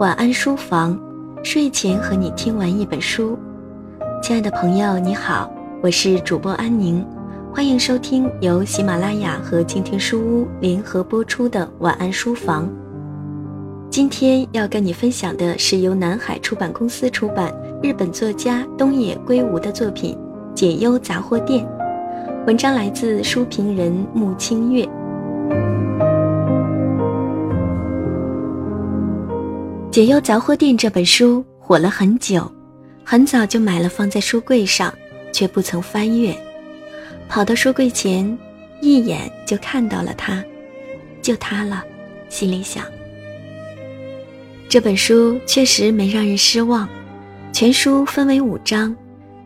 晚安书房，睡前和你听完一本书。亲爱的朋友，你好，我是主播安宁，欢迎收听由喜马拉雅和静听书屋联合播出的晚安书房。今天要跟你分享的是由南海出版公司出版、日本作家东野圭吾的作品《解忧杂货店》。文章来自书评人木清月。《解忧杂货店》这本书火了很久，很早就买了放在书柜上，却不曾翻阅。跑到书柜前，一眼就看到了它，就它了，心里想。这本书确实没让人失望。全书分为五章，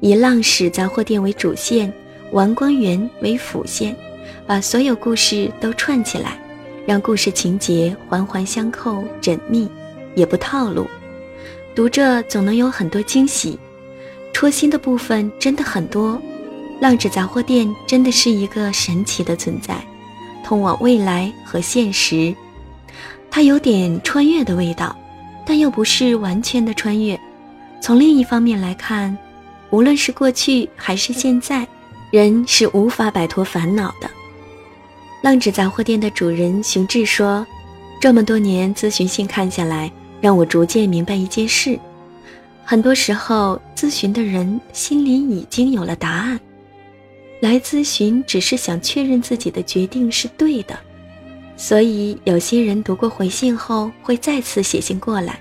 以浪矢杂货店为主线，王光园为辅线，把所有故事都串起来，让故事情节环环相扣、缜密。也不套路，读着总能有很多惊喜，戳心的部分真的很多。浪子杂货店真的是一个神奇的存在，通往未来和现实。它有点穿越的味道，但又不是完全的穿越。从另一方面来看，无论是过去还是现在，人是无法摆脱烦恼的。浪子杂货店的主人熊志说：“这么多年咨询信看下来。”让我逐渐明白一件事：很多时候，咨询的人心里已经有了答案，来咨询只是想确认自己的决定是对的。所以，有些人读过回信后会再次写信过来，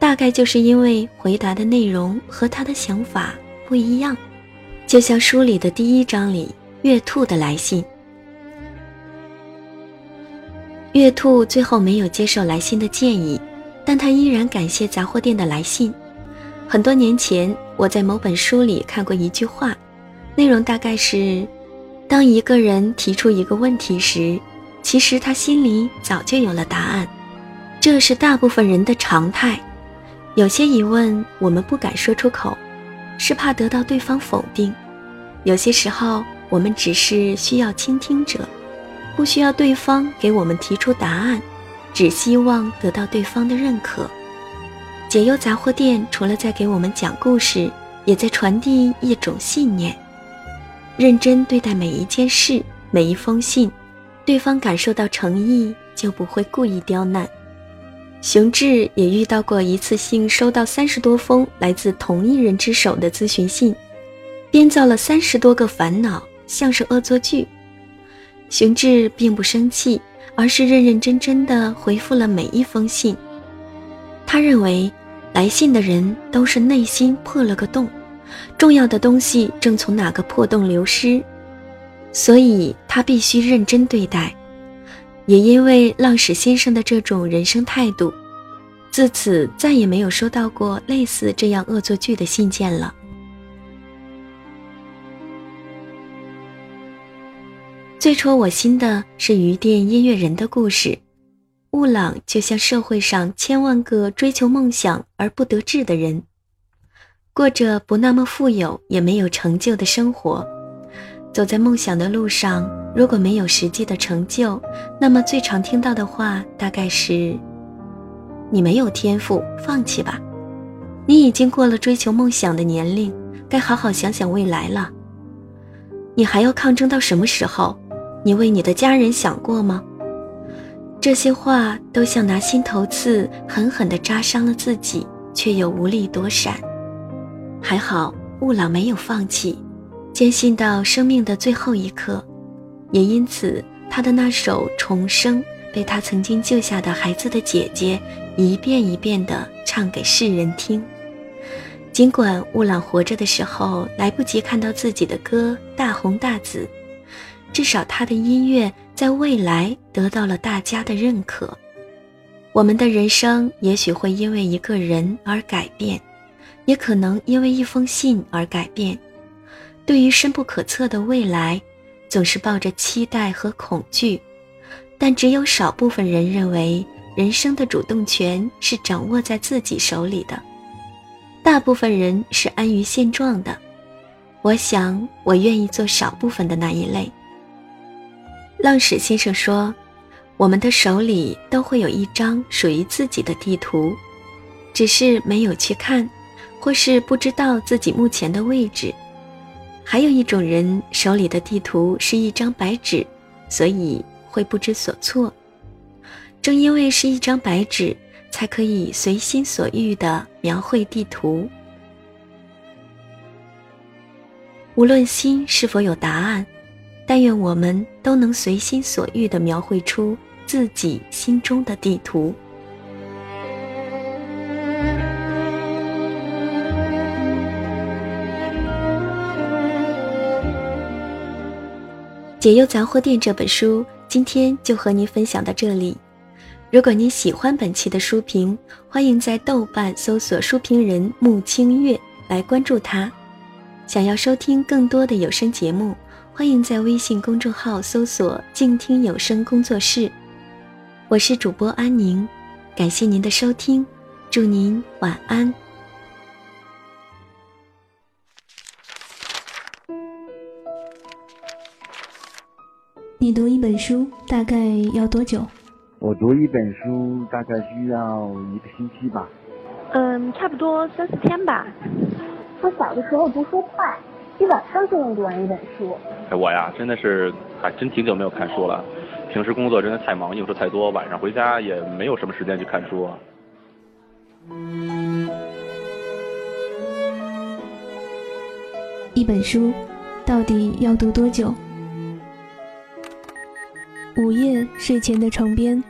大概就是因为回答的内容和他的想法不一样。就像书里的第一章里，月兔的来信。月兔最后没有接受来信的建议。但他依然感谢杂货店的来信。很多年前，我在某本书里看过一句话，内容大概是：当一个人提出一个问题时，其实他心里早就有了答案。这是大部分人的常态。有些疑问我们不敢说出口，是怕得到对方否定；有些时候，我们只是需要倾听者，不需要对方给我们提出答案。只希望得到对方的认可。解忧杂货店除了在给我们讲故事，也在传递一种信念：认真对待每一件事、每一封信，对方感受到诚意，就不会故意刁难。熊志也遇到过一次性收到三十多封来自同一人之手的咨询信，编造了三十多个烦恼，像是恶作剧。熊志并不生气。而是认认真真的回复了每一封信。他认为，来信的人都是内心破了个洞，重要的东西正从哪个破洞流失，所以他必须认真对待。也因为浪矢先生的这种人生态度，自此再也没有收到过类似这样恶作剧的信件了。最戳我心的是鱼店音乐人的故事。悟朗就像社会上千万个追求梦想而不得志的人，过着不那么富有也没有成就的生活。走在梦想的路上，如果没有实际的成就，那么最常听到的话大概是：“你没有天赋，放弃吧。你已经过了追求梦想的年龄，该好好想想未来了。你还要抗争到什么时候？”你为你的家人想过吗？这些话都像拿心头刺，狠狠地扎伤了自己，却又无力躲闪。还好雾朗没有放弃，坚信到生命的最后一刻，也因此他的那首《重生》被他曾经救下的孩子的姐姐一遍一遍地唱给世人听。尽管雾朗活着的时候来不及看到自己的歌大红大紫。至少他的音乐在未来得到了大家的认可。我们的人生也许会因为一个人而改变，也可能因为一封信而改变。对于深不可测的未来，总是抱着期待和恐惧。但只有少部分人认为人生的主动权是掌握在自己手里的，大部分人是安于现状的。我想，我愿意做少部分的那一类。浪矢先生说：“我们的手里都会有一张属于自己的地图，只是没有去看，或是不知道自己目前的位置。还有一种人手里的地图是一张白纸，所以会不知所措。正因为是一张白纸，才可以随心所欲地描绘地图。无论心是否有答案，但愿我们都能随心所欲地描绘出自己心中的地图。解忧杂货店这本书，今天就和您分享到这里。如果您喜欢本期的书评，欢迎在豆瓣搜索书评人穆清月来关注他。想要收听更多的有声节目，欢迎在微信公众号搜索“静听有声工作室”。我是主播安宁，感谢您的收听，祝您晚安。你读一本书大概要多久？我读一本书大概需要一个星期吧。嗯，差不多三四天吧。我小的时候读书快，一晚上就能读完一本书。哎，我呀，真的是还真挺久没有看书了。平时工作真的太忙，应酬太多，晚上回家也没有什么时间去看书。一本书到底要读多久？午夜睡前的床边，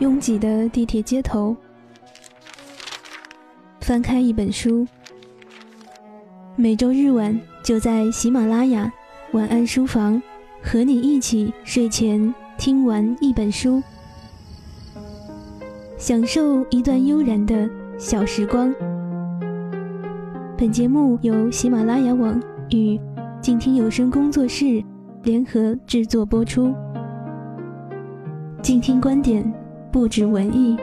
拥挤的地铁街头，翻开一本书。每周日晚就在喜马拉雅晚安书房，和你一起睡前听完一本书，享受一段悠然的小时光。本节目由喜马拉雅网与静听有声工作室。联合制作播出，静听观点，不止文艺。